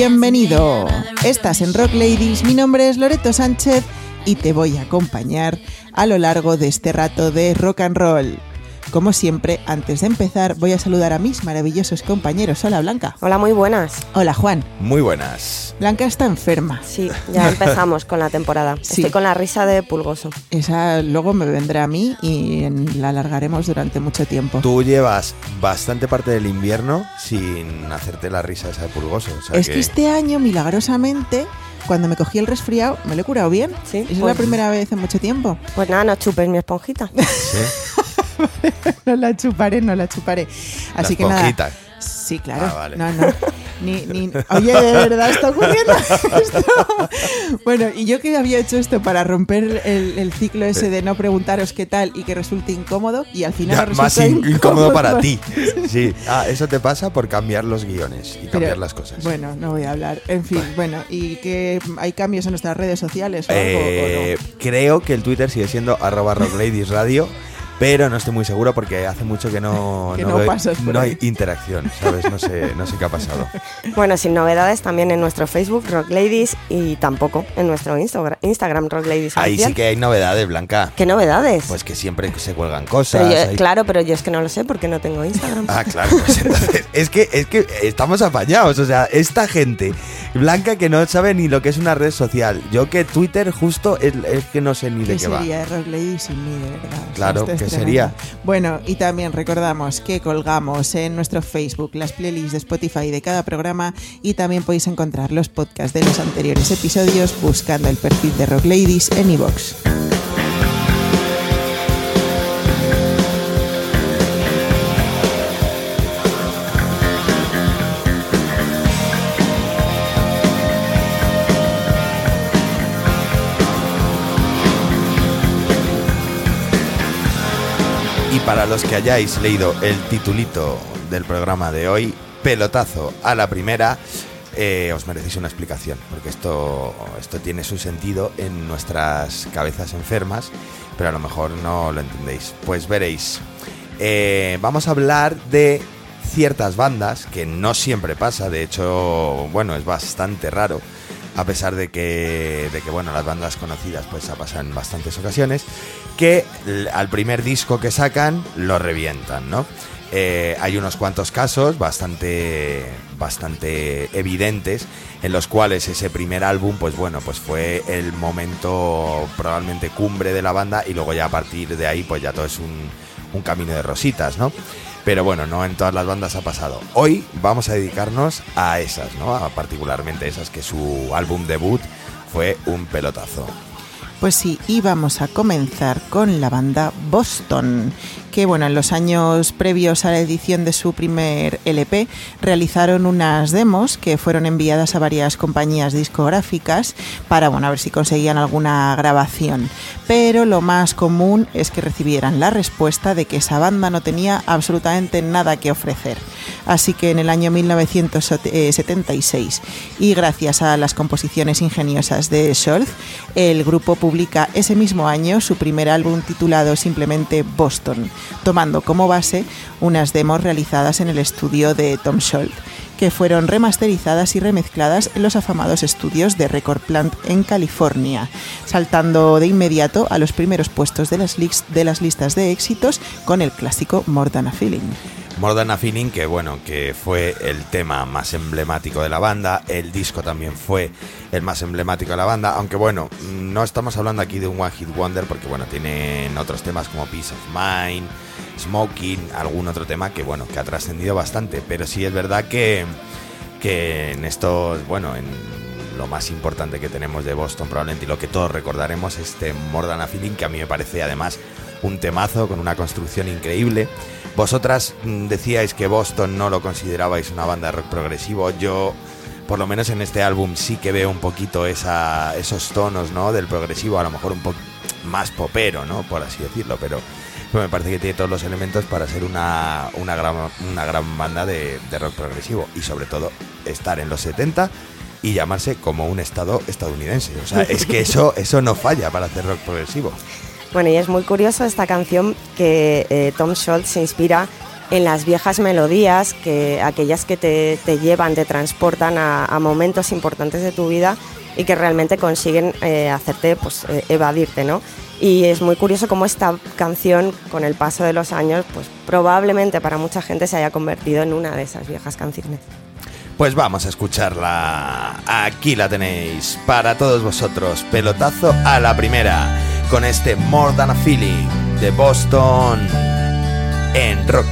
Bienvenido. Estás en Rock Ladies. Mi nombre es Loreto Sánchez y te voy a acompañar a lo largo de este rato de rock and roll. Como siempre, antes de empezar, voy a saludar a mis maravillosos compañeros. Hola, Blanca. Hola, muy buenas. Hola, Juan. Muy buenas. Blanca está enferma. Sí, ya empezamos con la temporada. Sí. Estoy con la risa de Pulgoso. Esa luego me vendrá a mí y la alargaremos durante mucho tiempo. Tú llevas bastante parte del invierno sin hacerte la risa esa de pulgoso. o sea Es que este año, milagrosamente, cuando me cogí el resfriado, me lo he curado bien. Sí, Esa es pues- la primera vez en mucho tiempo. Pues nada, no chupes mi esponjita. Sí, no la chuparé, no la chuparé. Así que nada. esponjita. Sí, claro. Ah, vale. No, no. Ni, ni- Oye, ¿de verdad está ocurriendo esto? Bueno, y yo que había hecho esto para romper el, el ciclo ese de no preguntaros qué tal y que resulte incómodo, y al final Ya, resulta más in- incómodo para ti. Sí. Ah, eso te pasa por cambiar los guiones y Pero, cambiar las cosas. Bueno, no voy a hablar. En fin, bueno, ¿y que hay cambios en nuestras redes sociales o algo? Eh, creo que el Twitter sigue siendo arroba rockladiesradio, pero no estoy muy seguro porque hace mucho que no, Que no veo- pasas por no ahí. hay interacción, ¿sabes? No sé, no sé qué ha pasado. Bueno, sin novedades también en nuestro Facebook Rock Ladies y tampoco en nuestro Instagram, Instagram Rock Ladies Ahí sí que hay novedades, Blanca. ¿Qué novedades? Pues que siempre se cuelgan cosas. Pero yo- hay- claro, pero yo es que no lo sé porque no tengo Instagram. Ah, claro, pues entonces, es que, es que estamos apañados, o sea, esta gente blanca que no sabe ni lo que es una red social. Yo que Twitter justo es, es que no sé ni de ¿Qué qué va. sería de Rock Lady sin mí, de verdad? O sea, Claro, esto es ¿qué tremendo. sería? Bueno, y también recordamos que colgamos en nuestro Facebook las playlists de Spotify de cada programa y también podéis encontrar los podcasts de los anteriores episodios buscando el perfil de Rock Ladies en iVoox. Los que hayáis leído el titulito del programa de hoy, pelotazo a la primera, eh, os merecéis una explicación, porque esto, esto tiene su sentido en nuestras cabezas enfermas, pero a lo mejor no lo entendéis. Pues veréis, Eh, vamos a hablar de ciertas bandas, que no siempre pasa, de hecho, bueno, es bastante raro, a pesar de que, de que bueno, las bandas conocidas pues ha pasado en bastantes ocasiones, que al primer disco que sacan lo revientan, ¿no? Eh, hay unos cuantos casos bastante, bastante evidentes en los cuales ese primer álbum, pues bueno, pues fue el momento probablemente cumbre de la banda y luego ya a partir de ahí, pues ya todo es un, un camino de rositas, ¿no? Pero bueno, no en todas las bandas ha pasado. Hoy vamos a dedicarnos a esas, ¿no? A particularmente esas que su álbum debut fue un pelotazo. Pues sí, y vamos a comenzar con la banda Boston, que bueno, en los años previos a la edición de su primer LP realizaron unas demos que fueron enviadas a varias compañías discográficas para bueno, a ver si conseguían alguna grabación. Pero lo más común es que recibieran la respuesta de que esa banda no tenía absolutamente nada que ofrecer. Así que en el año 1976 y gracias a las composiciones ingeniosas de Scholz, el grupo publica ese mismo año su primer álbum titulado simplemente Boston, tomando como base unas demos realizadas en el estudio de Tom Scholz, que fueron remasterizadas y remezcladas en los afamados estudios de Record Plant en California, saltando de inmediato a los primeros puestos de las, listas de éxitos con el clásico More Than Feeling. More Than a. Feeling, que bueno, que fue el tema más emblemático de la banda, el disco también fue el más emblemático de la banda, aunque bueno, no estamos hablando aquí de un One Hit Wonder porque bueno, tienen otros temas como Peace of Mind, Smoking, algún otro tema que bueno, que ha trascendido bastante, pero sí es verdad que, que en estos, bueno, en lo más importante que tenemos de Boston probablemente y lo que todos recordaremos es este More Than Feeling, que a mí me parece además un temazo con una construcción increíble. Vosotras mm, decíais que Boston no lo considerabais una banda de rock progresivo. Yo, por lo menos en este álbum, sí que veo un poquito esa, esos tonos, ¿no? Del progresivo, a lo mejor un poco más popero, ¿no? Por así decirlo, pero me parece que tiene todos los elementos para ser una, una, gran, una gran banda de, de rock progresivo y sobre todo estar en los 70 y llamarse como un estado estadounidense. O sea, es que eso, eso no falla para hacer rock progresivo. Bueno, y es muy curioso esta canción que eh, Tom Scholz se inspira en las viejas melodías, que aquellas que te, llevan, te transportan a, momentos importantes de tu vida y que realmente consiguen eh, hacerte pues, eh, evadirte, ¿no? Y es muy curioso cómo esta canción, con el paso de los años, pues probablemente para mucha gente se haya convertido en una de esas viejas canciones. Pues vamos a escucharla. Aquí la tenéis para todos vosotros. Pelotazo a la primera con este More Than a Feeling de Boston en Rock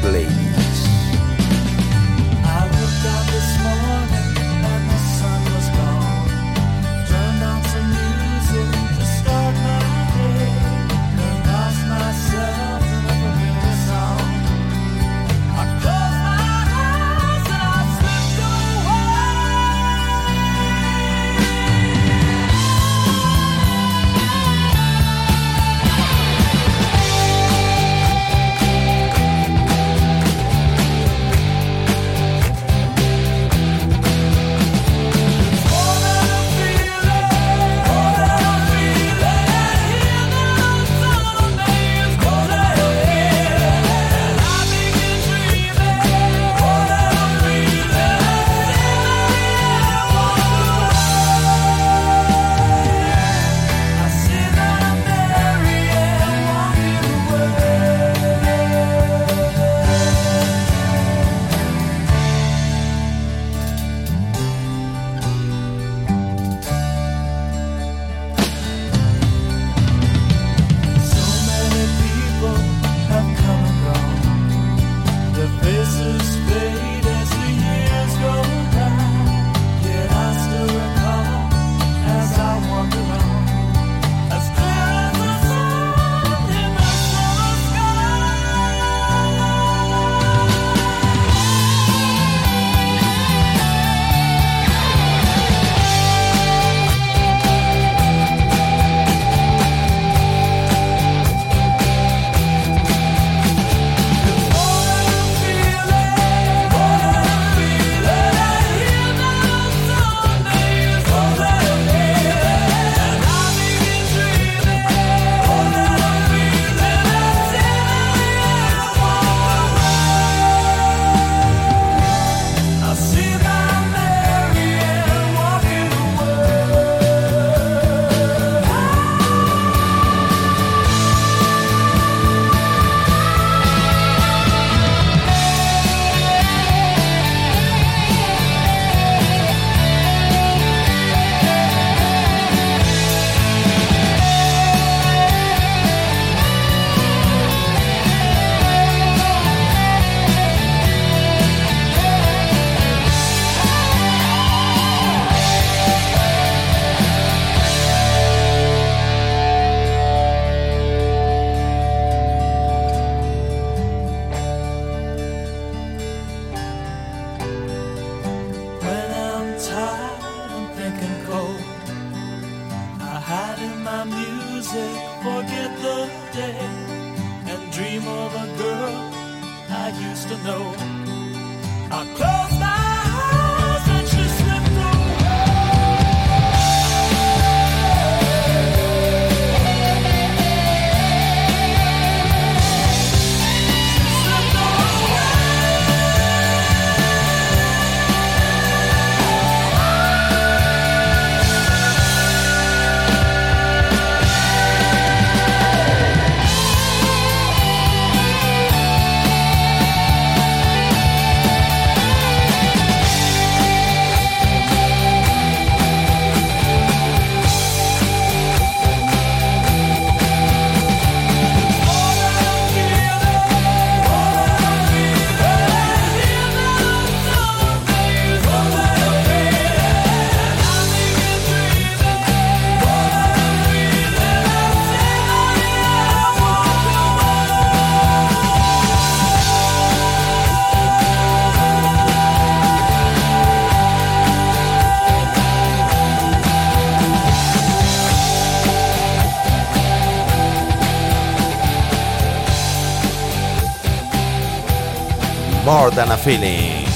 More Than a Feeling.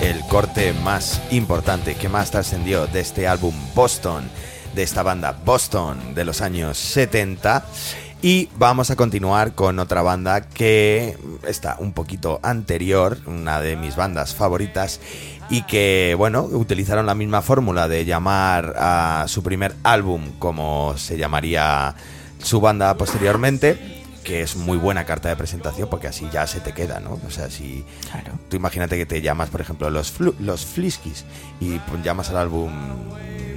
El corte más importante que más trascendió de este álbum Boston, de esta banda Boston de los años 70 Y vamos a continuar con otra banda que está un poquito anterior, una de mis bandas favoritas, y que, bueno, utilizaron la misma fórmula de llamar a su primer álbum como se llamaría su banda posteriormente que es muy buena carta de presentación porque así ya se te queda, ¿no? O sea, si claro. tú imagínate que te llamas, por ejemplo, los, los Fliskies y llamas al álbum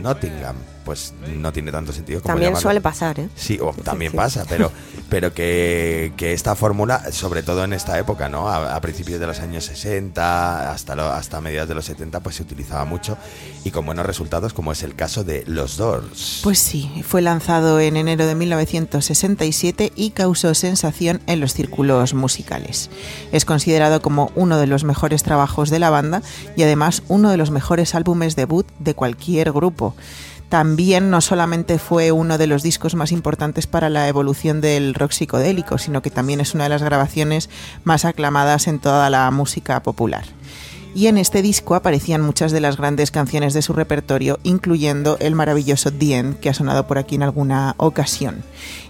Nottingham pues no tiene tanto sentido. Como también suele pasar, ¿eh? Sí, o también pasa, pero, pero que, esta fórmula, sobre todo en esta época, ¿no? A, principios de los años 60 hasta, hasta mediados de los 70, pues se utilizaba mucho y con buenos resultados, como es el caso de Los Doors. Pues sí, fue lanzado en enero de 1967 y causó sensación en los círculos musicales. Es considerado como uno de los mejores trabajos de la banda y además uno de los mejores álbumes debut de cualquier grupo también no solamente fue uno de los discos más importantes para la evolución del rock psicodélico, sino que también es una de las grabaciones más aclamadas en toda la música popular y en este disco aparecían muchas de las grandes canciones de su repertorio, incluyendo el maravilloso End, que ha sonado por aquí en alguna ocasión.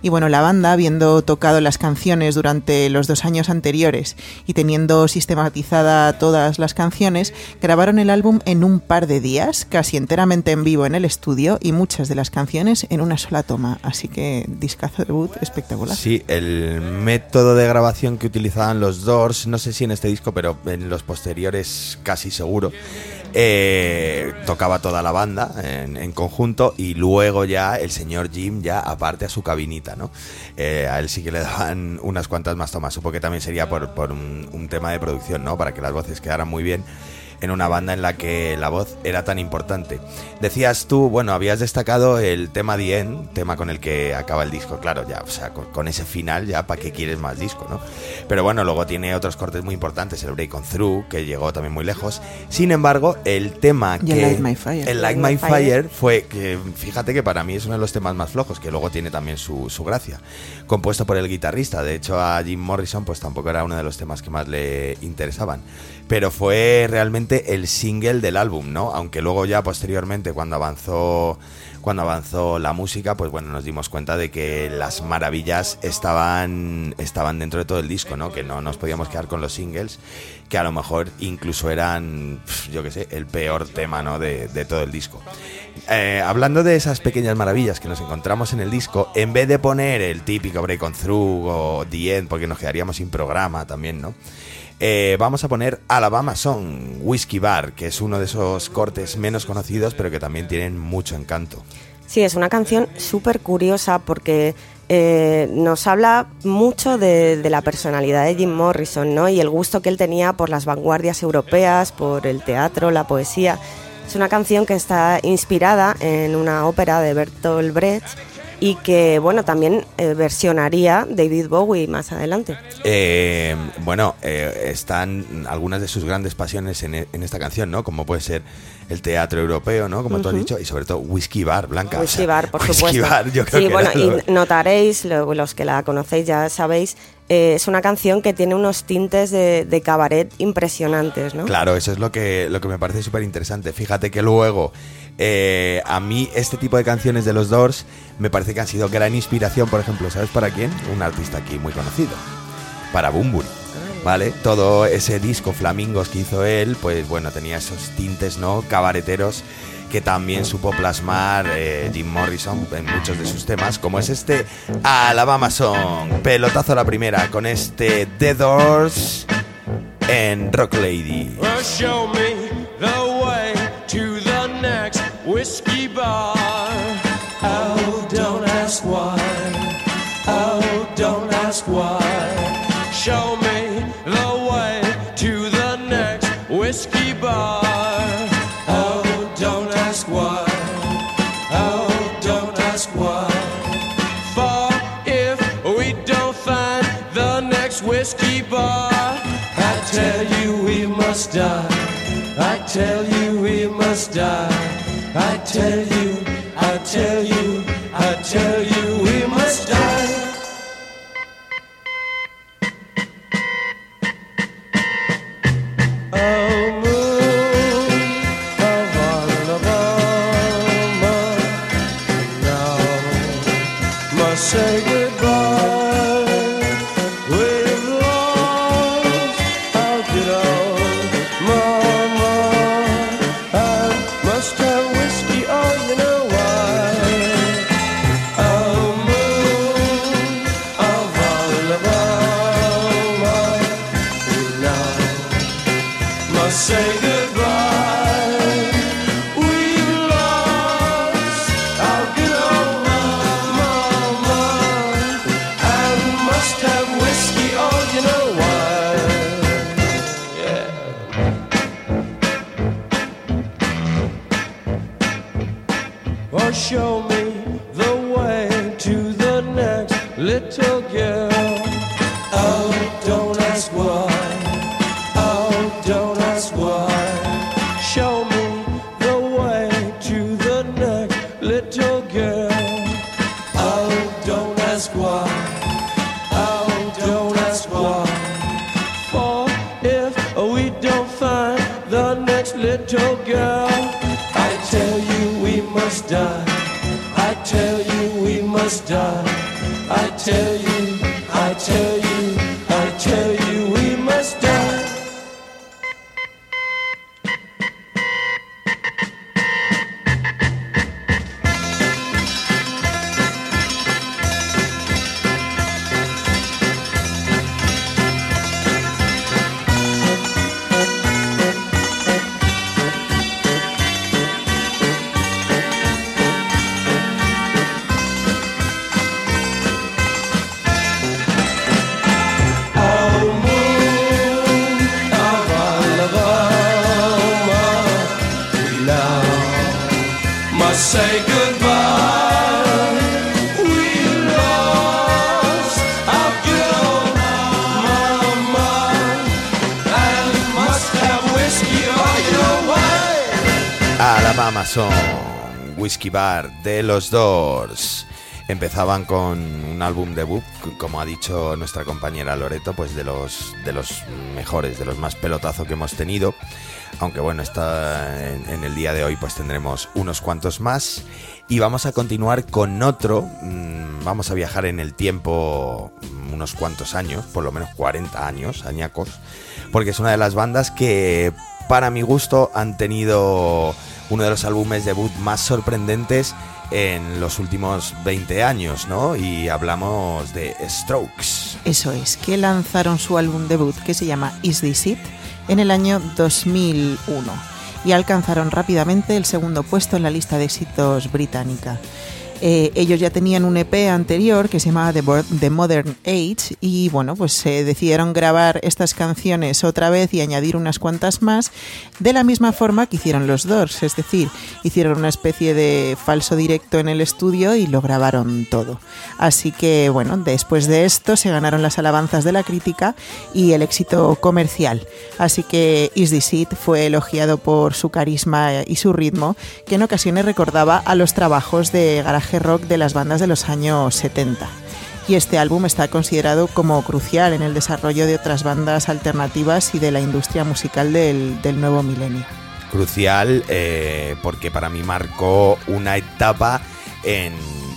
Y bueno, la banda, habiendo tocado las canciones durante los dos años anteriores y teniendo sistematizada todas las canciones, grabaron el álbum en un par de días, casi enteramente en vivo en el estudio y muchas de las canciones en una sola toma. Así que discazo debut espectacular. Sí, el método de grabación que utilizaban los Doors, no sé si en este disco, pero en los posteriores casi seguro. Eh, tocaba toda la banda en, conjunto y luego ya el señor Jim ya aparte a su cabinita, ¿no? Eh, a él sí que le daban unas cuantas más tomas, supongo que también sería por, un, un, tema de producción, ¿no? Para que las voces quedaran muy bien en una banda en la que la voz era tan importante. Decías tú, bueno, habías destacado el tema The End, tema con el que acaba el disco, claro, ya, o sea, con, ese final ya, ¿para qué quieres más disco, no? Pero bueno, luego tiene otros cortes muy importantes, el Break on Through, que llegó también muy lejos. Sin embargo, el tema que... El Light My Fire. El Light My Fire fue, que fíjate que para mí es uno de los temas más flojos, que luego tiene también su, su gracia. Compuesto por el guitarrista, de hecho a Jim Morrison pues tampoco era uno de los temas que más le interesaban pero fue realmente el single del álbum, ¿no? Aunque luego ya posteriormente cuando avanzó cuando avanzó la música, pues bueno, nos dimos cuenta de que las maravillas estaban estaban dentro de todo el disco, ¿no? Que no nos podíamos quedar con los singles, que a lo mejor incluso eran, yo qué sé, el peor tema, ¿no? De, todo el disco. Eh, hablando de esas pequeñas maravillas que nos encontramos en el disco, en vez de poner el típico Break on Through o The End, porque nos quedaríamos sin programa también, ¿no? Eh, vamos a poner Alabama Song, Whiskey Bar, que es uno de esos cortes menos conocidos, pero que también tienen mucho encanto. Sí, es una canción súper curiosa porque eh, nos habla mucho de, la personalidad de Jim Morrison ¿no? y el gusto que él tenía por las vanguardias europeas, por el teatro, la poesía. Es una canción que está inspirada en una ópera de Bertolt Brecht y que bueno también eh, versionaría David Bowie más adelante. Eh, bueno, eh, están algunas de sus grandes pasiones en, en, esta canción, ¿no? Como puede ser el teatro europeo, ¿no? Como tú has dicho, y sobre todo Whisky Bar, Blanca. Whisky Bar, por supuesto. Bar, yo creo sí, bueno, y notaréis, los que la conocéis ya sabéis, es una canción que tiene unos tintes de, de, cabaret impresionantes, ¿no? Claro, eso es lo que, lo que me parece súper interesante. Fíjate que luego eh, a mí este tipo de canciones de los Doors me parece que han sido gran inspiración, por ejemplo, ¿sabes para quién? Un artista aquí muy conocido, para Bumburi. ¿Vale? Todo ese disco Flamingos que hizo él, pues bueno, tenía esos tintes, ¿no? Cabareteros que también supo plasmar eh, Jim Morrison en muchos de sus temas, como es este Alabama Song, pelotazo a la primera, con este The Doors en Rock Lady. whiskey bar. Oh, don't ask why. Oh, don't ask why. Show whiskey bar. Oh, don't ask why. Oh, don't ask why. For if we don't find the next whiskey bar, I tell you we must die. I tell you we must die. I tell you, I tell you, I tell you, los Doors. Empezaban con un álbum debut, como ha dicho nuestra compañera Loreto, pues de los, de los mejores, de los más pelotazo que hemos tenido. Aunque bueno, está en, el día de hoy pues tendremos unos cuantos más. Y vamos a continuar con otro. Mm, vamos a viajar en el tiempo unos cuantos años, por lo menos 40 años, añacos. Porque es una de las bandas que para mi gusto han tenido uno de los álbumes debut más sorprendentes en los últimos 20 años, ¿no? Y hablamos de Strokes. Eso es, que lanzaron su álbum debut que se llama Is This It en el año 2001 y alcanzaron rápidamente el segundo puesto en la lista de éxitos británica. Eh, ellos ya tenían un EP anterior que se llamaba The, Modern Age y bueno, pues se decidieron grabar estas canciones otra vez y añadir unas cuantas más de la misma forma que hicieron los Doors, es decir, hicieron una especie de falso directo en el estudio y lo grabaron todo. Así que bueno, después de esto se ganaron las alabanzas de la crítica y el éxito comercial. Así que Is This It fue elogiado por su carisma y su ritmo, que en ocasiones recordaba a los trabajos de Rock de las bandas de los años 70. Y este álbum está considerado como crucial en el desarrollo de otras bandas alternativas y de la industria musical del, nuevo milenio. Crucial eh, porque para mí marcó una etapa en,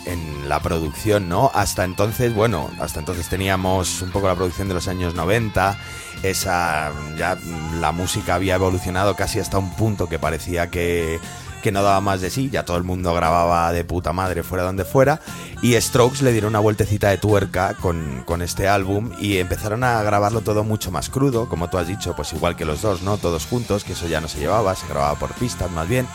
en, la producción, ¿no? Hasta entonces, bueno, hasta entonces teníamos un poco la producción de los años 90, esa ya la música había evolucionado casi hasta un punto que parecía que que no daba más de sí, ya todo el mundo grababa de puta madre fuera donde fuera, y Strokes le dieron una vueltecita de tuerca con, con, este álbum y empezaron a grabarlo todo mucho más crudo, como tú has dicho, pues igual que los dos, ¿no? Todos juntos, que eso ya no se llevaba, se grababa por pistas más bien.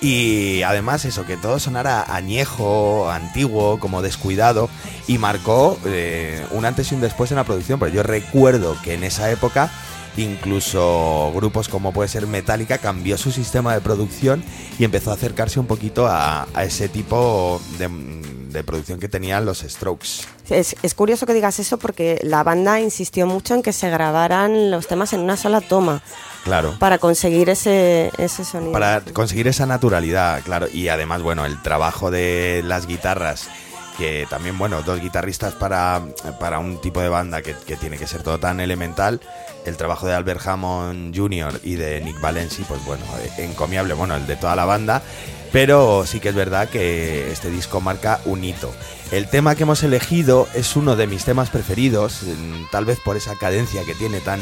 Y además eso, que todo sonara añejo, antiguo, como descuidado, y marcó eh, un antes y un después en la producción, pero yo recuerdo que en esa época Incluso grupos como puede ser Metallica cambió su sistema de producción y empezó a acercarse un poquito a, ese tipo de, producción que tenían los Strokes. Es, curioso que digas eso porque la banda insistió mucho en que se grabaran los temas en una sola toma. Claro. Para conseguir ese, ese sonido. Para conseguir esa naturalidad, claro. Y además, bueno, el trabajo de las guitarras que también, bueno, dos guitarristas para, para un tipo de banda que, que, tiene que ser todo tan elemental, el trabajo de Albert Hammond Jr. y de Nick Valenci, pues bueno, encomiable, bueno, el de toda la banda, pero sí que es verdad que este disco marca un hito. El tema que hemos elegido es uno de mis temas preferidos, tal vez por esa cadencia que tiene tan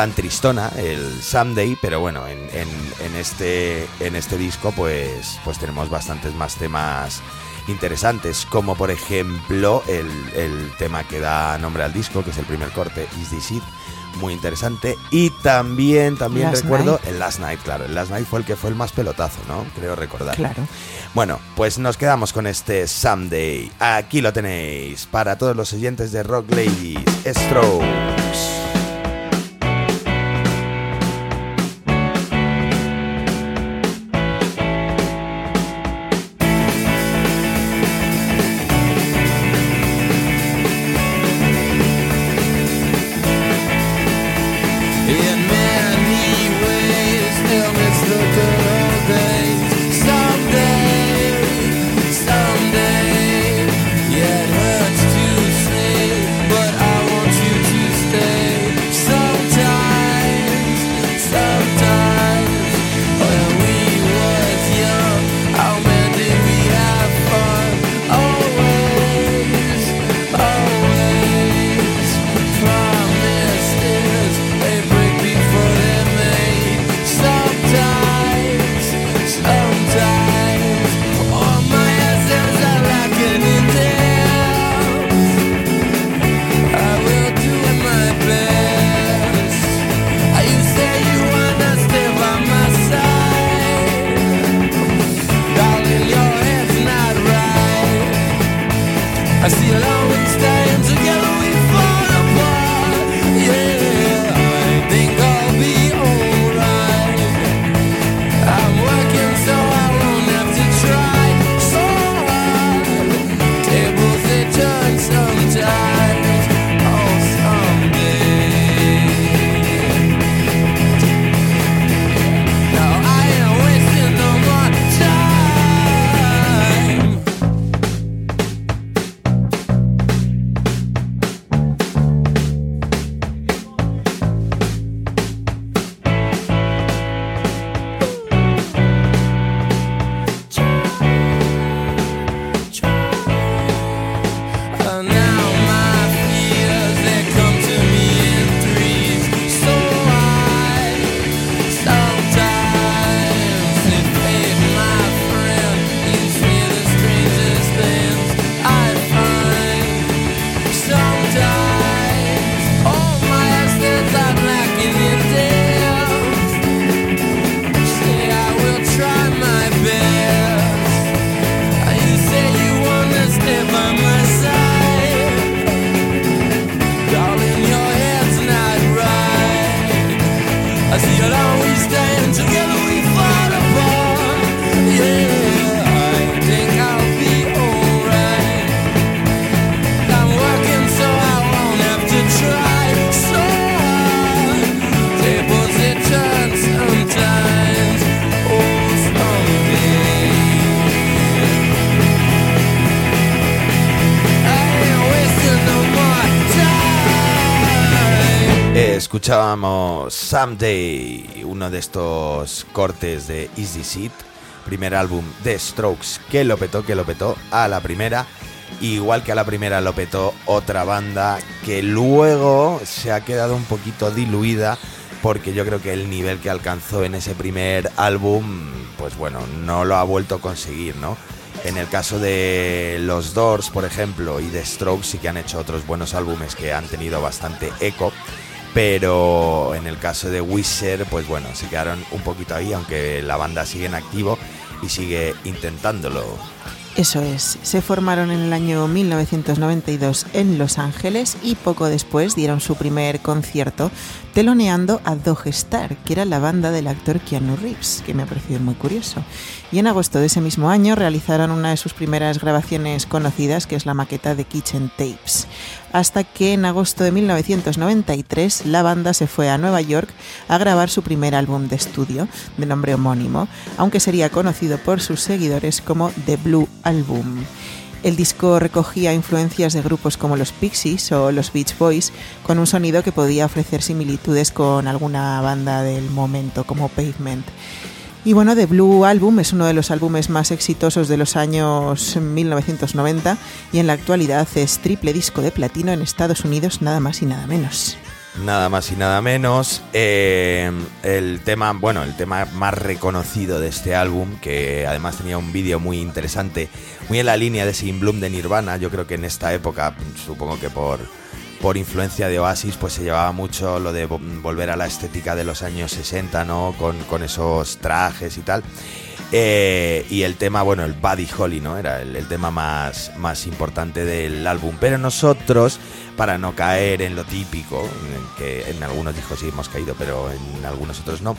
tan tristona, el Someday, pero bueno, en, en, este, en este disco pues, pues tenemos bastantes más temas interesantes, como por ejemplo el, el tema que da nombre al disco, que es el primer corte, Is This It, muy interesante. Y también, también recuerdo el Last Night, claro. El Last Night fue el que fue el más pelotazo, ¿no? Creo recordar. Claro. Bueno, pues nos quedamos con este Someday. Aquí lo tenéis para todos los oyentes de Rock Ladies, Strokes. Escuchábamos Someday, uno de estos cortes de Easy Seat, primer álbum de Strokes que lo petó, que lo petó a la primera. Igual que a la primera lo petó otra banda que luego se ha quedado un poquito diluida porque yo creo que el nivel que alcanzó en ese primer álbum, pues bueno, no lo ha vuelto a conseguir, ¿no? En el caso de los Doors, por ejemplo, y de Strokes sí que han hecho otros buenos álbumes que han tenido bastante eco, pero en el caso de Wizard, pues bueno, se quedaron un poquito ahí, aunque la banda sigue en activo y sigue intentándolo. Eso es, se formaron en el año 1992 en Los Ángeles y poco después dieron su primer concierto teloneando a Dog Star, que era la banda del actor Keanu Reeves, que me ha parecido muy curioso. Y en agosto de ese mismo año realizaron una de sus primeras grabaciones conocidas, que es la maqueta de Kitchen Tapes. Hasta que en agosto de 1993 la banda se fue a Nueva York a grabar su primer álbum de estudio, de nombre homónimo, aunque sería conocido por sus seguidores como The Blue Album. El disco recogía influencias de grupos como los Pixies o los Beach Boys, con un sonido que podía ofrecer similitudes con alguna banda del momento como Pavement. Y bueno, The Blue Album es uno de los álbumes más exitosos de los años 1990 y en la actualidad es triple disco de platino en Estados Unidos, nada más y nada menos. Nada más y nada menos. Eh, el tema, bueno, el tema más reconocido de este álbum, que además tenía un vídeo muy interesante, muy en la línea de Sin Bloom de Nirvana. Yo creo que en esta época, supongo que por, por influencia de Oasis, pues se llevaba mucho lo de volver a la estética de los años 60, ¿no? Con, con esos trajes y tal. Eh, y el tema, bueno, el Buddy Holly, ¿no? Era el, tema más, más importante del álbum. Pero nosotros, para no caer en lo típico, que en algunos discos sí hemos caído, pero en algunos otros no,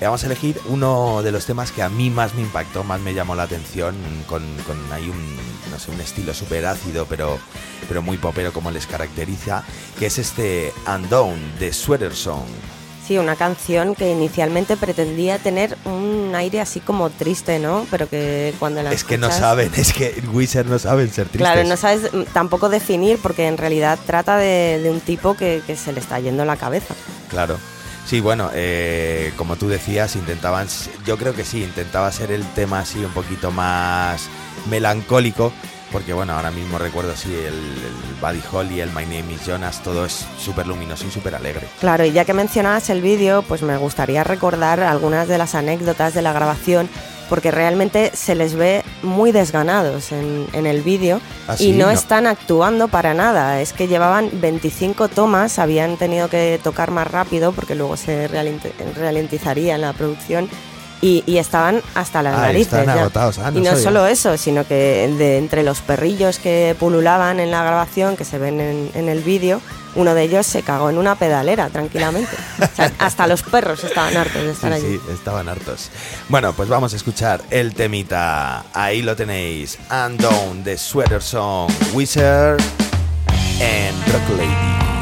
eh, vamos a elegir uno de los temas que a mí más me impactó, más me llamó la atención, con, con ahí un, no sé, un estilo súper ácido, pero, pero muy popero como les caracteriza, que es este Undone de Sweater Song. Una canción que inicialmente pretendía tener un aire así como triste, ¿no? Pero que cuando la Es que no saben, es que Wizard no saben ser tristes. Claro, no sabes tampoco definir porque en realidad trata de, de un tipo que, que, se le está yendo la cabeza. Claro. Sí, bueno, eh, como tú decías, intentaban, yo creo que sí, intentaba ser el tema así un poquito más melancólico, porque bueno, ahora mismo recuerdo así el, el Buddy Holly, el My Name is Jonas, todo es súper luminoso y súper alegre. Claro, y ya que mencionabas el vídeo, pues me gustaría recordar algunas de las anécdotas de la grabación, porque realmente se les ve muy desganados en, en el vídeo ¿Ah, y sí? no, No. están actuando para nada. Es que llevaban 25 tomas, habían tenido que tocar más rápido porque luego se ralenti- ralentizaría en la producción. Y, y estaban hasta las Ah, narices. están ya. agotados. Ah, no y no sabía. solo eso, sino que de entre los perrillos que pululaban en la grabación, que se ven en, en el vídeo, uno de ellos se cagó en una pedalera tranquilamente. O sea, hasta los perros estaban hartos de estar Sí, allí. sí, estaban hartos. Bueno, pues vamos a escuchar el temita. Ahí lo tenéis. Undone de Sweater Song, Wizard and Rock Lady.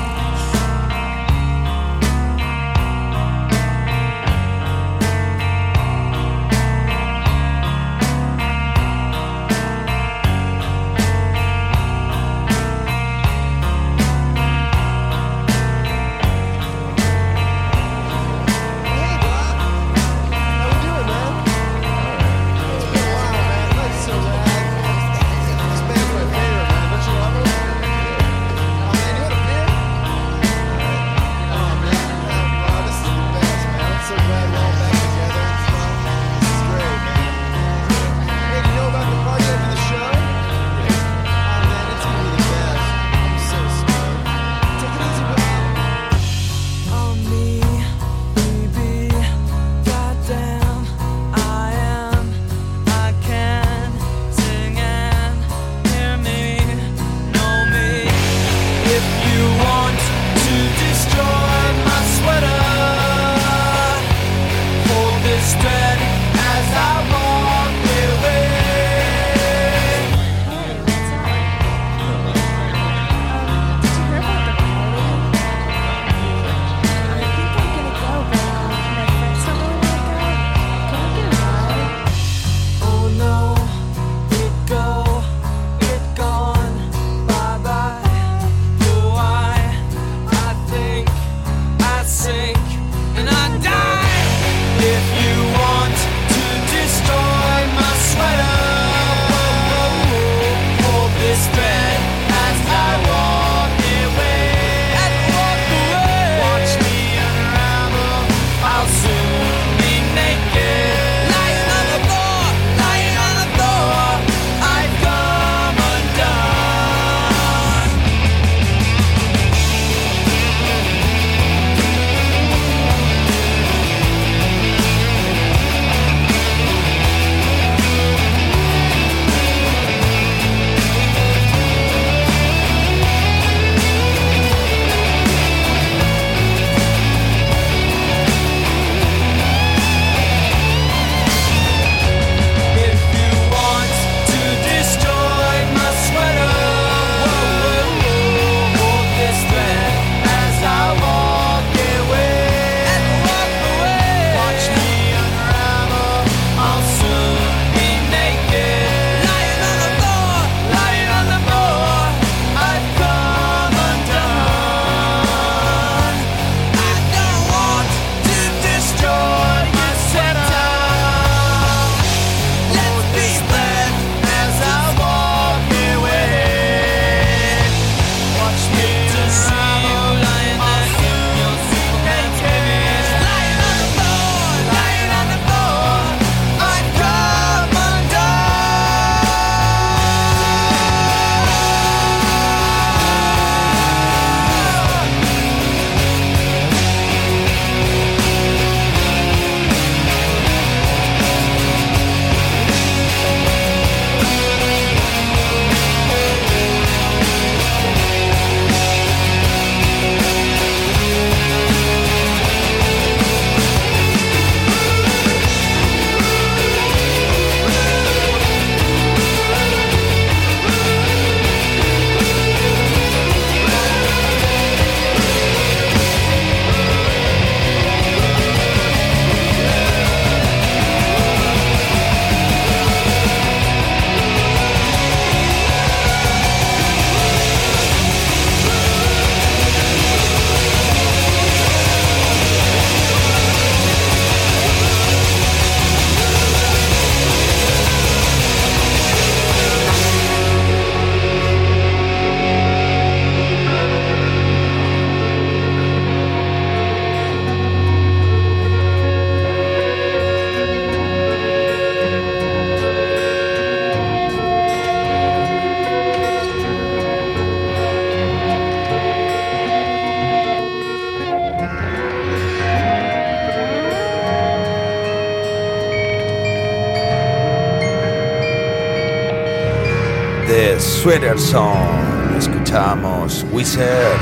Sweater Song. Escuchamos Wizard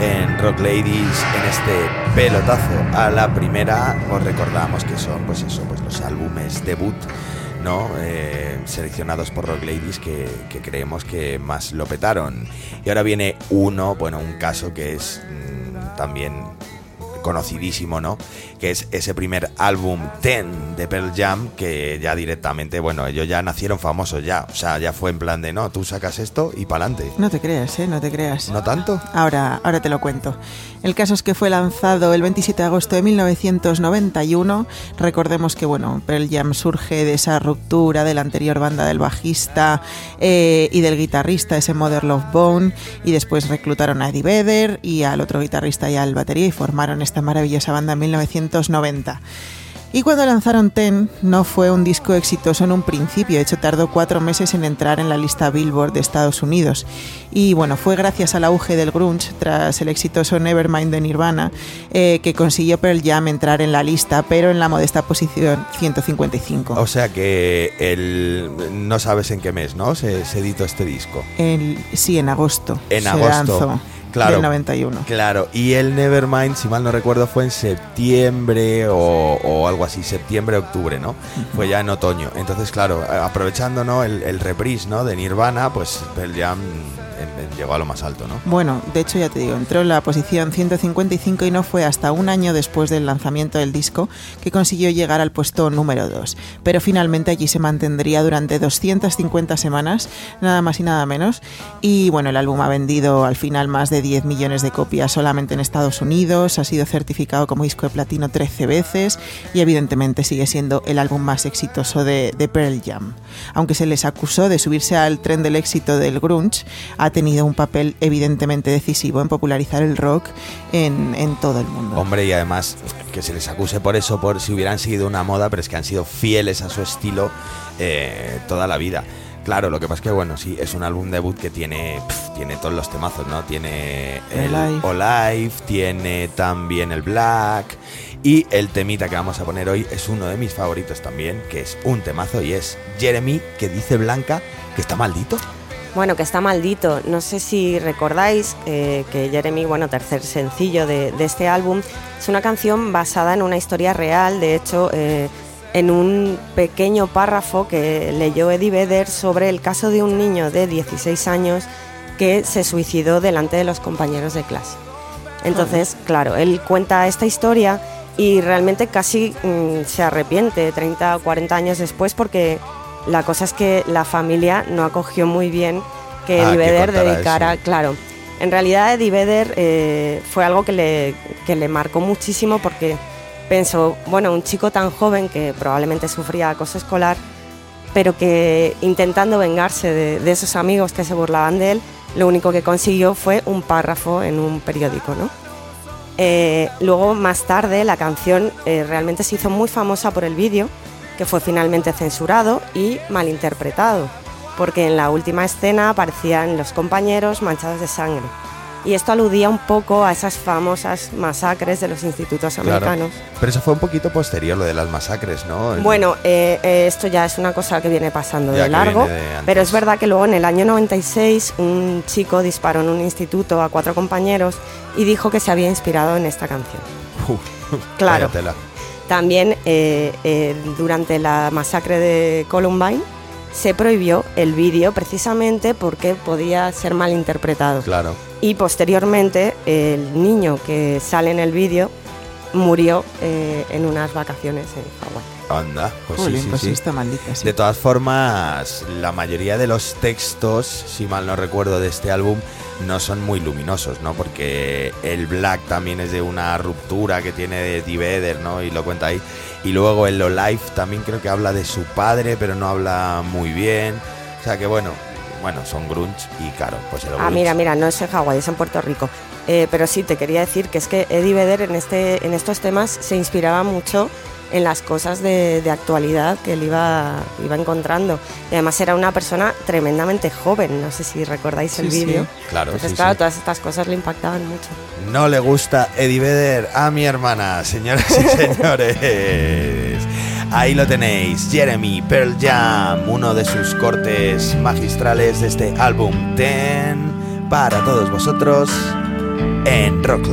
en Rock Ladies en este pelotazo a la primera. Os recordamos que son, pues eso, pues los álbumes debut. ¿no? Eh, seleccionados por Rock Ladies que, que creemos que más lo petaron. Y ahora viene uno, bueno, un caso que es mm, también conocidísimo, ¿no? Que es ese primer álbum Ten de Pearl Jam, que ya directamente, bueno, ellos ya nacieron famosos ya. O sea, ya fue en plan de, no, tú sacas esto y pa'lante. No te creas, ¿eh? No te creas. ¿No tanto? Ahora, ahora te lo cuento. El caso es que fue lanzado el 27 de agosto de 1991. Recordemos que bueno, Pearl Jam surge de esa ruptura de la anterior banda del bajista eh, y del guitarrista, ese Mother Love Bone, y después reclutaron a Eddie Vedder y al otro guitarrista y al batería y formaron esta maravillosa banda en 1990. Y cuando lanzaron Ten, no fue un disco exitoso en un principio, de hecho tardó cuatro meses en entrar en la lista Billboard de Estados Unidos. Y bueno, fue gracias al auge del grunge, tras el exitoso Nevermind de Nirvana, eh, que consiguió Pearl Jam entrar en la lista, pero en la modesta posición 155. O sea que el, no sabes en qué mes, ¿no? Se, se editó este disco. El, sí, en agosto. En se agosto. lanzó, Claro. Del 91. Claro, y el Nevermind, si mal no recuerdo, fue en septiembre o, o algo así, septiembre-octubre, ¿no? Fue ya en otoño. Entonces, claro, aprovechando ¿no? el, el reprise ¿no? de Nirvana, pues Pearl Jam em, em, llegó a lo más alto, ¿no? Bueno, de hecho ya te digo, entró en la posición 155 y no fue hasta un año después del lanzamiento del disco que consiguió llegar al puesto número 2. Pero finalmente allí se mantendría durante 250 semanas, nada más y nada menos. Y bueno, el álbum ha vendido al final más de 10 millones de copias solamente en Estados Unidos, ha sido certificado como disco de platino 13 veces y evidentemente sigue siendo el álbum más exitoso de, Pearl Jam. Aunque se les acusó de subirse al tren del éxito del grunge, ha tenido un papel evidentemente decisivo en popularizar el rock en, en todo el mundo. Hombre, y además que se les acuse por eso, por si hubieran seguido una moda, pero es que han sido fieles a su estilo eh, toda la vida. Claro, lo que pasa es que, bueno, sí, es un álbum debut que tiene, pf, tiene todos los temazos, ¿no? Tiene el. Olive, tiene también el Black. Y el temita que vamos a poner hoy es uno de mis favoritos también, que es un temazo y es Jeremy, que dice Blanca que está maldito. Bueno, que está maldito. No sé si recordáis eh, que Jeremy, bueno, tercer sencillo de, de este álbum, es una canción basada en una historia real. De hecho, eh, en un pequeño párrafo que leyó Eddie Vedder sobre el caso de un niño de 16 años que se suicidó delante de los compañeros de clase. Entonces, claro, él cuenta esta historia y realmente casi mm, se arrepiente 30 o 40 años después porque la cosa es que la familia no acogió muy bien que Ah, Eddie que Vedder contara dedicara, eso. claro. En realidad Eddie Vedder eh, fue algo que le, que le marcó muchísimo porque pensó, bueno, un chico tan joven que probablemente sufría acoso escolar, pero que intentando vengarse de, de esos amigos que se burlaban de él, lo único que consiguió fue un párrafo en un periódico, ¿no? Eh, luego, más tarde, la canción eh, realmente se hizo muy famosa por el vídeo, que fue finalmente censurado y malinterpretado, porque en la última escena aparecían los compañeros manchados de sangre. Y esto aludía un poco a esas famosas masacres de los institutos Claro. americanos. Pero eso fue un poquito posterior, lo de las masacres, ¿no? El- Bueno, eh, eh, esto ya es una cosa que viene pasando Ya de largo, de pero es verdad que luego en el año 96 un chico disparó en un instituto a cuatro compañeros y dijo que se había inspirado en esta canción. Uf, Claro. vaya tela. También eh, eh, durante la masacre de Columbine se prohibió el vídeo precisamente porque podía ser malinterpretado. Claro. Y posteriormente el niño que sale en el vídeo murió eh, en unas vacaciones en Hawái. Anda, pues sí, Jolín, sí, pues sí. está maldita, sí. De todas formas, la mayoría de los textos, si mal no recuerdo, de este álbum no son muy luminosos, ¿no? Porque el Black también es de una ruptura que tiene de Eddie Vedder, ¿no? Y lo cuenta ahí. Y luego el Life también creo que habla de su padre, pero no habla muy bien. O sea que bueno, bueno, son grunge y claro, pues el Ah, grunge- mira, mira, no es en Hawái, es en Puerto Rico. Eh, pero sí, te quería decir que es que Eddie Vedder en, este, en estos temas se inspiraba mucho en las cosas de, de actualidad que él iba, iba encontrando. Y además era una persona tremendamente joven, no sé si recordáis el Sí, sí. vídeo. Claro, Entonces, sí, claro, sí. todas estas cosas le impactaban mucho. No le gusta Eddie Vedder a mi hermana, señoras y señores. Ahí lo tenéis, Jeremy Pearl Jam, uno de sus cortes magistrales de este álbum Ten para todos vosotros en Rock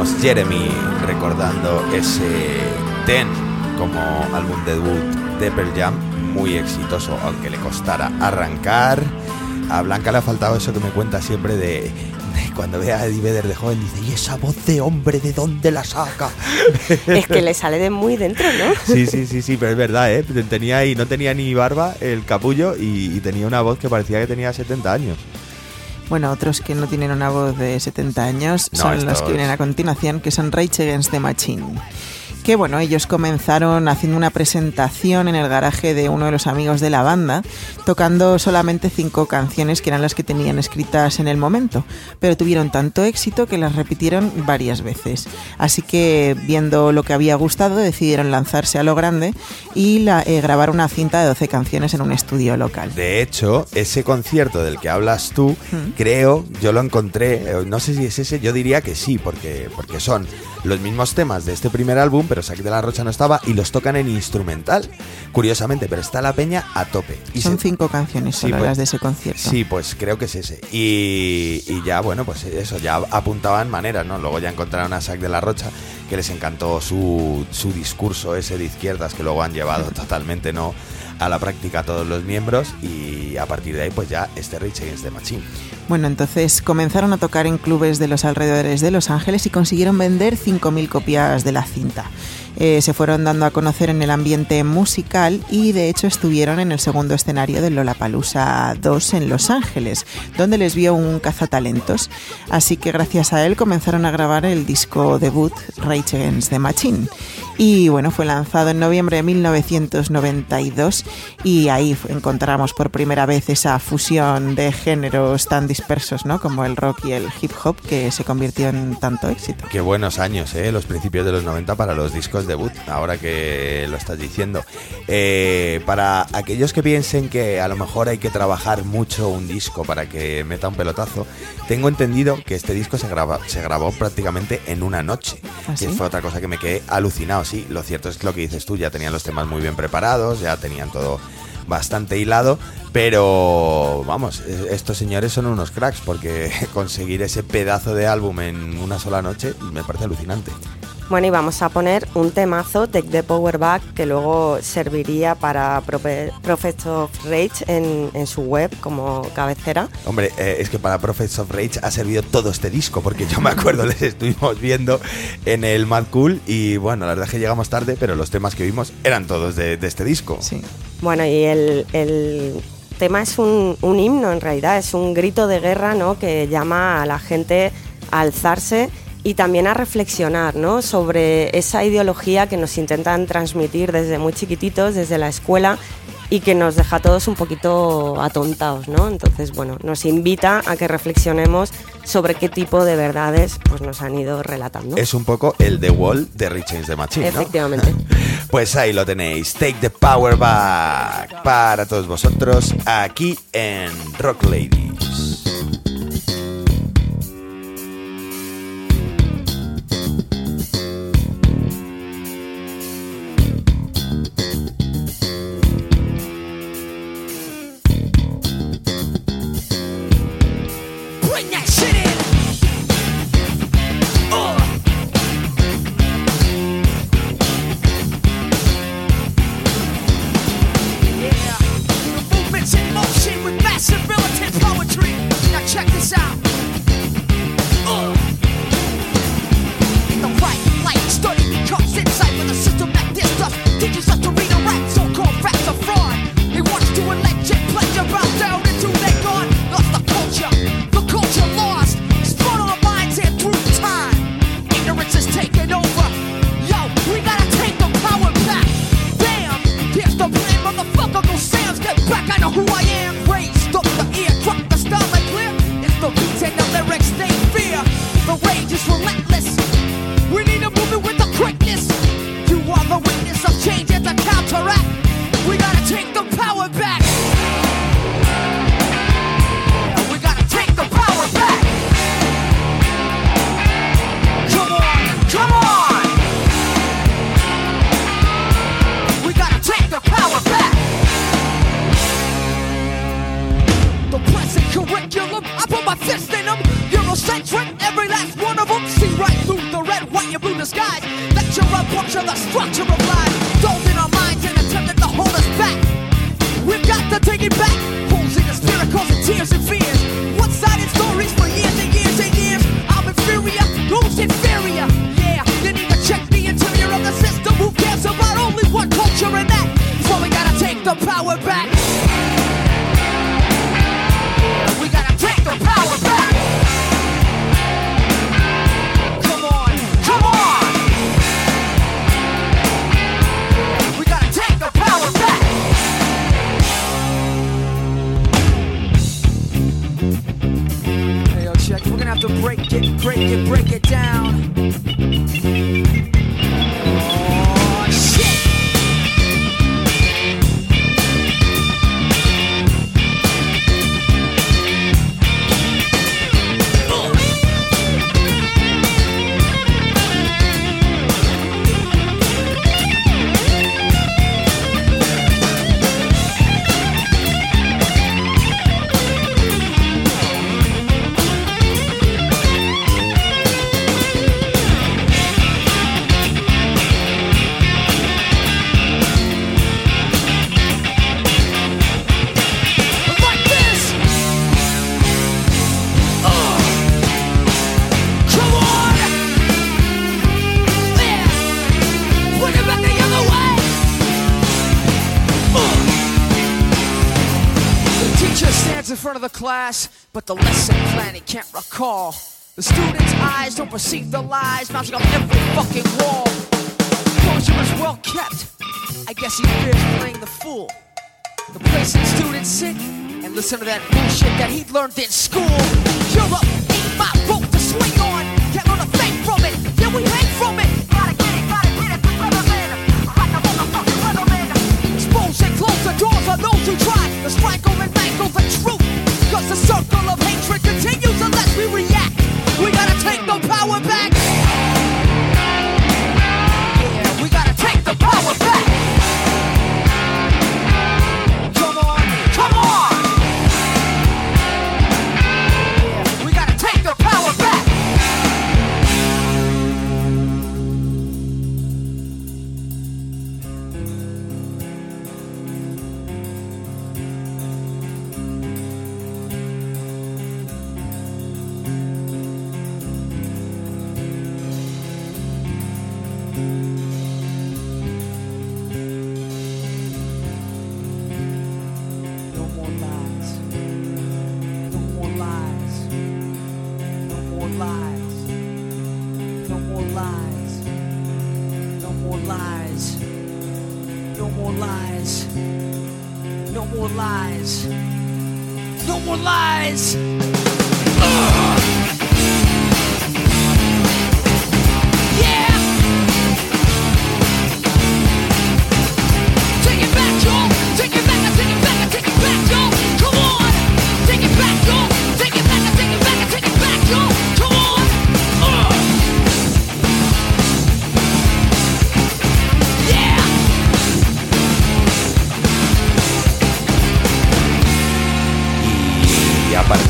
Teníamos Jeremy recordando ese Ten como álbum debut de Pearl Jam, muy exitoso, aunque le costara arrancar. A Blanca le ha faltado eso que me cuenta siempre de, de cuando ve a Eddie Vedder de joven, dice, ¿y esa voz de hombre de dónde la saca? Es que le sale de muy dentro, ¿no? Sí, sí, sí, sí, pero es verdad, ¿eh? Tenía ahí, no tenía ni barba el capullo y, y tenía una voz que parecía que tenía 70 años. Bueno, otros que no tienen una voz de 70 años No, son los que vienen a continuación, que son Rage Against the Machine. Que bueno, ellos comenzaron haciendo una presentación en el garaje de uno de los amigos de la banda, tocando solamente cinco canciones que eran las que tenían escritas en el momento, pero tuvieron tanto éxito que las repitieron varias veces. Así que, viendo lo que había gustado, decidieron lanzarse a lo grande y la- eh, grabar una cinta de 12 canciones en un estudio local. De hecho, ese concierto del que hablas tú, creo, yo lo encontré, eh, no sé si es ese, yo diría que sí, porque, porque son los mismos temas de este primer álbum, pero Saque de la Rocha no estaba, y los tocan en instrumental, curiosamente, pero está la peña a tope. Y Son se- cinco canciones Sí, solo pues- las de ese concierto. Sí, pues creo que es ese. Y, y ya, bueno, pues eso, ya apuntaban maneras, ¿no? Luego ya encontraron a Sac de la Rocha, que les encantó su, su discurso ese de izquierdas, que luego han llevado totalmente, ¿no? A la práctica todos los miembros y a partir de ahí, pues ya este Rage Against the Machine. Bueno, entonces comenzaron a tocar en clubes de los alrededores de Los Ángeles y consiguieron vender 5.000 copias de la cinta. Eh, se fueron dando a conocer en el ambiente musical y de hecho estuvieron en el segundo escenario del Lollapalooza 2 en Los Ángeles, donde les vio un cazatalentos. Así que gracias a él comenzaron a grabar el disco debut Rage Against the Machine. Y bueno, fue lanzado en noviembre de 1992 y ahí encontramos por primera vez esa fusión de géneros tan dispersos, ¿no? Como el rock y el hip hop que se convirtió en tanto éxito. Qué buenos años, ¿eh? Los principios de los 90 para los discos debut, ahora que lo estás diciendo. Eh, para aquellos que piensen que a lo mejor hay que trabajar mucho un disco para que meta un pelotazo, tengo entendido que este disco se, graba, se grabó prácticamente en una noche. ¿Ah, que fue otra cosa que me quedé alucinado, sí. Lo cierto es que lo que dices tú, ya tenían los temas muy bien preparados, ya tenían todo bastante hilado, pero vamos, eh, estos señores son unos cracks porque conseguir ese pedazo de álbum en una sola noche me parece alucinante. Bueno, y vamos a poner un temazo, Take the Power Back, que luego serviría para Prophets of Rage en, en su web como cabecera. Hombre, eh, es que para Prophets of Rage ha servido todo este disco, porque yo me acuerdo, les estuvimos viendo en el Mad Cool y bueno, la verdad es que llegamos tarde, pero los temas que vimos eran todos de, de este disco. Sí. Bueno, y el, el tema es un, un himno en realidad, es un grito de guerra ¿no? que llama a la gente a alzarse y también a reflexionar ¿no? sobre esa ideología que nos intentan transmitir desde muy chiquititos, desde la escuela y que nos deja a todos un poquito atontados, ¿no? Entonces, bueno, nos invita a que reflexionemos sobre qué tipo de verdades pues, nos han ido relatando. Es un poco el The Wall de Rich Against the Machine, ¿no? Efectivamente. Pues ahí lo tenéis, Take the Power Back para todos vosotros aquí en Rock Ladies. The students' eyes don't perceive the lies mounting on every fucking wall. Composure is well kept. I guess he fears playing the fool. The place that students sit and listen to that bullshit that he learned in school. Europe ain't my rope to swing on. Can't learn a thing from it. Yeah, we hang from it. Gotta get it, gotta get it, weatherman. Like a motherfucking weatherman. Expose and close the doors on those who try to strangle and mangle the truth. Cause the circle of hatred no power. More lies. No more lies. No more lies. Ugh.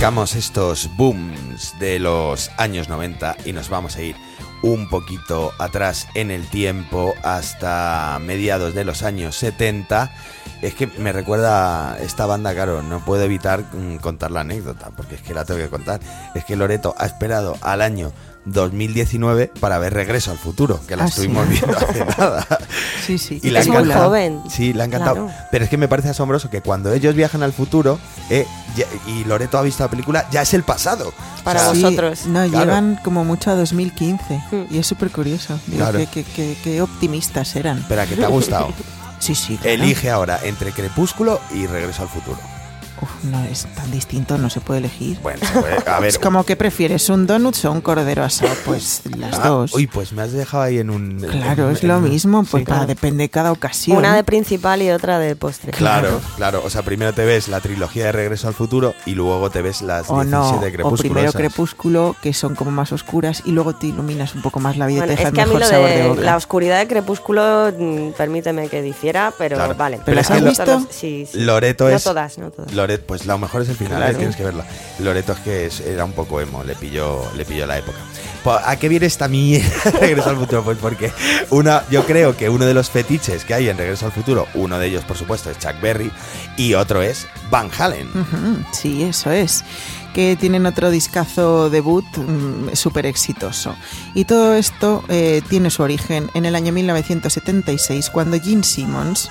Y aparcamos estos booms de los años 90 y nos vamos a ir un poquito atrás en el tiempo hasta mediados de los años 70. Es que me recuerda esta banda, claro, no puedo evitar mm, contar la anécdota, porque es que la tengo que contar. Es que Loreto ha esperado al año 2019 para ver Regreso al Futuro, que la Ah, sí. estuvimos viendo hace nada. Sí, sí. Y le ha Es muy encantado. joven. Sí, le ha encantado. Claro. Pero es que me parece asombroso que cuando ellos viajan al futuro eh, ya- y Loreto ha visto la película, ya es el pasado. Para O sea, Sí, vosotros. No, Claro. llegan como mucho a 2015 Hmm. y es súper curioso. Claro. qué, qué optimistas eran. Espera, que te ha gustado. Sí, sí. claro. Elige ahora entre Crepúsculo y Regreso al futuro. Uf, no es tan distinto, no se puede elegir. Bueno, se puede- a ver. Es como que prefieres un donut o un cordero asado, pues las Ah, dos. Uy, pues me has dejado ahí en un. claro, en- es lo en mismo, pues Sí. va, depende de cada ocasión. Una de principal y otra de postre. Claro, claro. O sea, primero te ves la trilogía de Regreso al futuro y luego te ves las o 17 no, de o Crepúsculo. primero esas. Crepúsculo, que son como más oscuras, y luego te iluminas un poco más la vida y te es deja que a mí mejor lo sabor de de boca. la oscuridad de Crepúsculo, mm, permíteme que difiera, pero Claro. vale. ¿Pero las has visto? Sí, sí. Loreto no es- todas, no todas. Loreto Loreto, pues lo mejor es el final, Claro. ¿eh? tienes que verla. Loreto es que es- era un poco emo, le pilló, le pilló la época. Pues, ¿A qué viene esta mierda Regreso al Futuro? Pues porque una, yo creo que uno de los fetiches que hay en Regreso al Futuro, uno de ellos, por supuesto, es Chuck Berry, y otro es Van Halen. Sí, eso es. Que tienen otro discazo debut súper exitoso. Y todo esto eh, tiene su origen en el año 1976, cuando Gene Simmons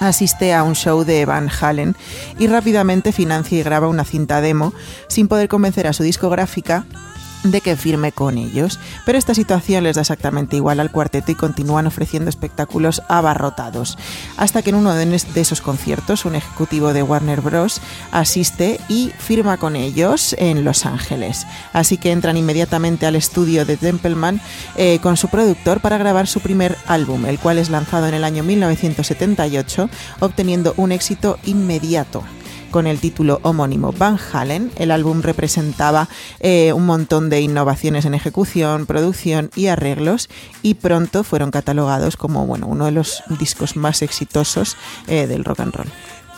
asiste a un show de Van Halen y rápidamente financia y graba una cinta demo sin poder convencer a su discográfica de que firme con ellos. Pero esta situación les da exactamente igual al cuarteto y continúan ofreciendo espectáculos abarrotados. Hasta que en uno de esos conciertos un ejecutivo de Warner Bros. asiste y firma con ellos en Los Ángeles. Así que entran inmediatamente al estudio de Templeman eh, con su productor para grabar su primer álbum, el cual es lanzado en el año 1978, obteniendo un éxito inmediato con el título homónimo Van Halen. El álbum representaba eh, un montón de innovaciones en ejecución, producción y arreglos y pronto fueron catalogados como bueno, uno de los discos más exitosos eh, del rock and roll.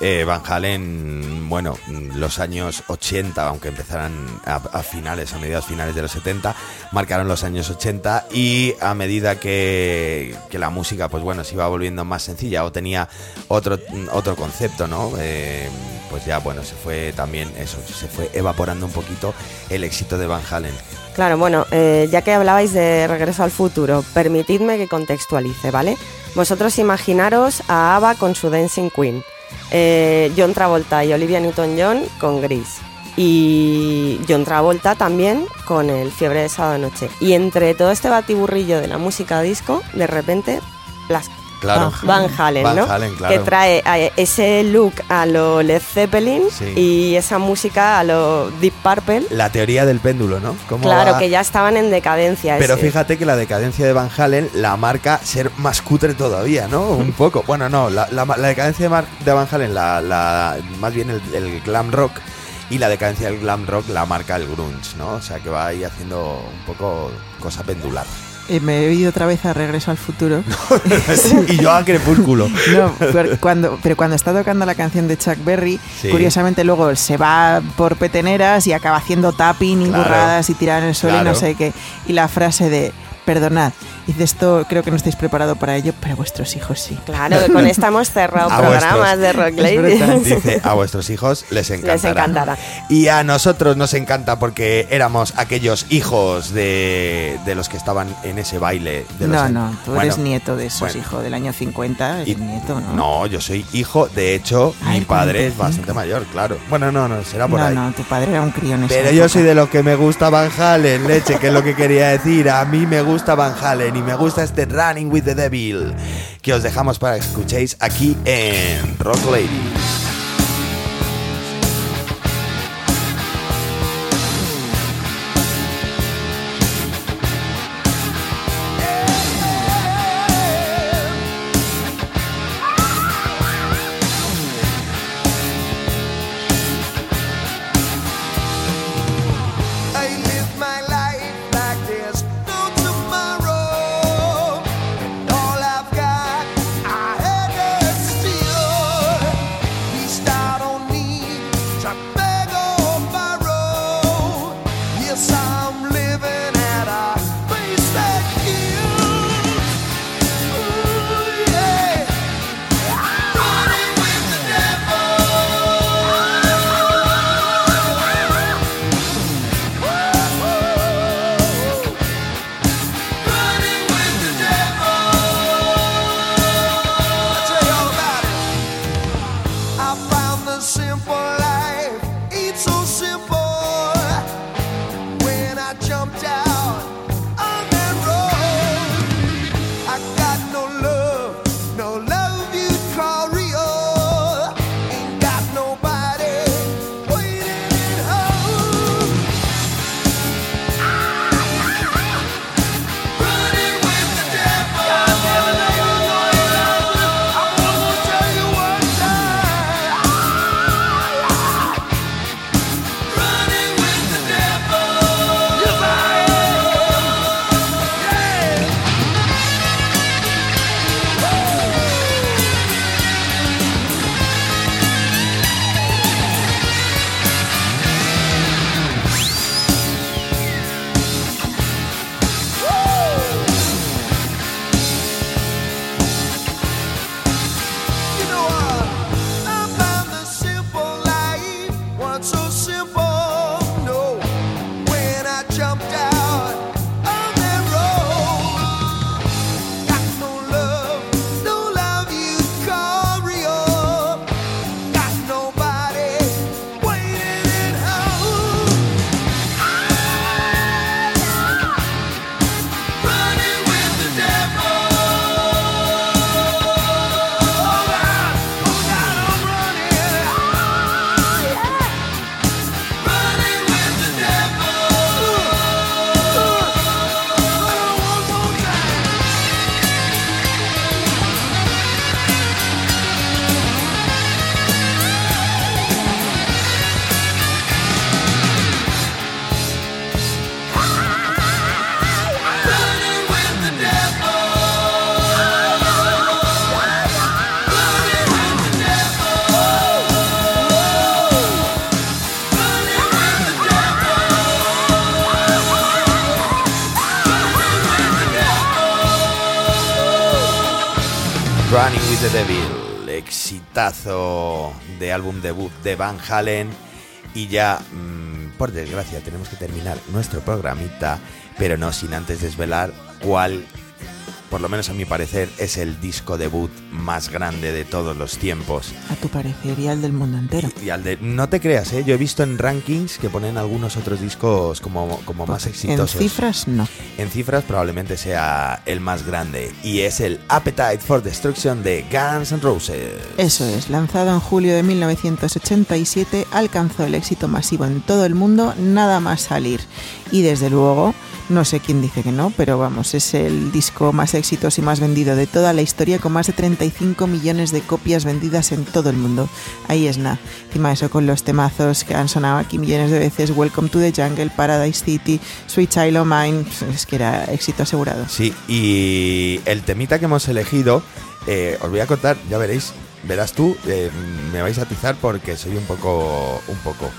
Eh, Van Halen, bueno, los años 80, aunque empezaran a, a finales, a mediados finales de los 70, marcaron los años 80 y a medida que, que la música, pues bueno, se iba volviendo más sencilla o tenía otro, otro concepto, ¿no? Eh, pues ya, bueno, se fue también eso, se fue evaporando un poquito el éxito de Van Halen. Claro, bueno, eh, ya que hablabais de Regreso al Futuro, permitidme que contextualice, ¿vale? Vosotros imaginaros a ABBA con su Dancing Queen, eh, John Travolta y Olivia Newton-John con Gris y John Travolta también con el Fiebre de Sábado Noche. Y entre todo este batiburrillo de la música disco, de repente, las Claro. Van Halen, Van ¿no? Halen, claro. Que trae ese look a lo Led Zeppelin Sí. y esa música a lo Deep Purple. La teoría del péndulo, ¿no? Cómo Claro, va- que ya estaban en decadencia. Pero ese. fíjate que la decadencia de Van Halen la marca ser más cutre todavía, ¿no? Un poco. Bueno, no, la, la- la decadencia de, Mar- de Van Halen, la, la- más bien el, el glam rock, y la decadencia del glam rock la marca el grunge, ¿no? O sea que va ahí haciendo un poco cosa pendular. Eh, me he ido otra vez a Regreso al Futuro. y yo a crepúsculo. No, pero cuando, pero cuando está tocando la canción de Chuck Berry, Sí. curiosamente luego se va por peteneras y acaba haciendo tapping y Claro. burradas y tirar en el suelo y no sé qué. Y la frase de, perdonad, dice esto, creo que no estáis preparados para ello, pero vuestros hijos sí. Claro, que con esta hemos cerrado programas vuestros- de Rock Es Ladies. Dice, a vuestros hijos les encantará. Les encantará. Y a nosotros nos encanta porque éramos aquellos hijos de, de los que estaban en ese baile. De los No, no, tú Bueno, eres nieto de esos bueno. hijos del año 50, Y- nieto, ¿no? No, yo soy hijo, de hecho, Ay, mi padre es 45. bastante mayor, claro. Bueno, no, no, será por no, ahí. no, tu padre era un crío en Pero yo época. soy de los que me gusta Van Halen, leche, que es lo que quería decir. A mí me gusta Van Halen y me gusta este Running with the Devil, que os dejamos para que escuchéis aquí en Rock Lady. With the Devil, exitazo de álbum debut de Van Halen. Y ya, mm, por desgracia, tenemos que terminar nuestro programita, pero no sin antes desvelar cuál, por lo menos a mi parecer, es el disco debut más grande de todos los tiempos. A tu parecer y al del mundo entero. Y al de, no te creas, ¿eh? yo he visto en rankings que ponen algunos otros discos como, como más En exitosos. cifras, no. En cifras probablemente sea el más grande y es el Appetite for Destruction de Guns N' Roses. Eso es, lanzado en julio de 1987, alcanzó el éxito masivo en todo el mundo nada más salir. Y desde luego, no sé quién dice que no, pero vamos, es el disco más exitoso y más vendido de toda la historia, con más de 35 millones de copias vendidas en todo el mundo. Ahí es nada. Encima eso, con los temazos que han sonado aquí millones de veces, Welcome to the Jungle, Paradise City, Sweet Child O' Mine, es que era éxito asegurado. Sí, y el temita que hemos elegido, eh, os voy a contar, ya veréis, verás tú, eh, me vais a atizar porque soy un poco, un poco.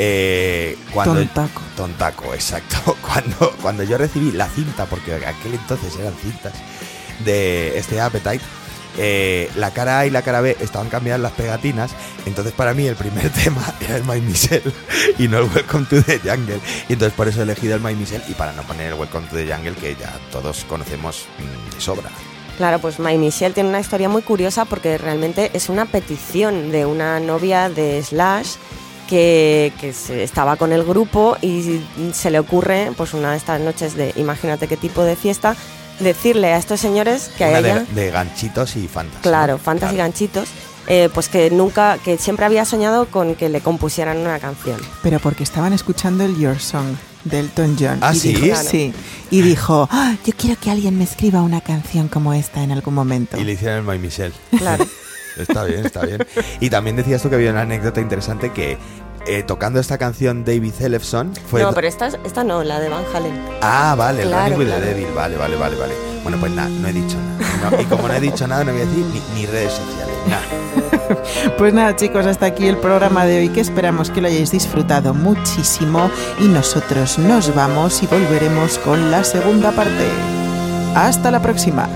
Eh, cuando, Tontaco. Tontaco, exacto. Cuando, cuando yo recibí la cinta, porque aquel entonces eran cintas de este Appetite, eh, la cara A y la cara B estaban cambiadas las pegatinas, entonces para mí el primer tema era el My Michelle y no el Welcome to the Jungle. Y entonces por eso he elegido el My Michelle y para no poner el Welcome to the Jungle que ya todos conocemos mm, de sobra. Claro, pues My Michelle tiene una historia muy curiosa porque realmente es una petición de una novia de Slash que, que se- estaba con el grupo y se le ocurre, pues una de estas noches de imagínate qué tipo de fiesta, decirle a estos señores que Una haya... de, de ganchitos y fantas. Claro, ¿no? fantas y ganchitos. eh, pues que nunca, que siempre había soñado con que le compusieran una canción. Pero porque estaban escuchando el Your Song de Elton John. ¿Ah, y sí? Dijo, sí. Y dijo, "Ah, yo quiero que alguien me escriba una canción como esta en algún momento. Y le hicieron el My Michelle. Claro. Está bien, está bien. Y también decías tú que había una anécdota interesante que eh, tocando esta canción David Ellefson fue... no, pero esta, es- esta no, la de Van Halen. Ah, vale, Claro, Running with claro. the Devil. Vale, vale, vale, vale. Bueno, pues nada, no he dicho nada. No, y como no he dicho nada, no voy a decir ni, ni redes sociales. Nada. Pues nada, chicos, hasta aquí el programa de hoy, que esperamos que lo hayáis disfrutado muchísimo. Y nosotros nos vamos y volveremos con la segunda parte. Hasta la próxima.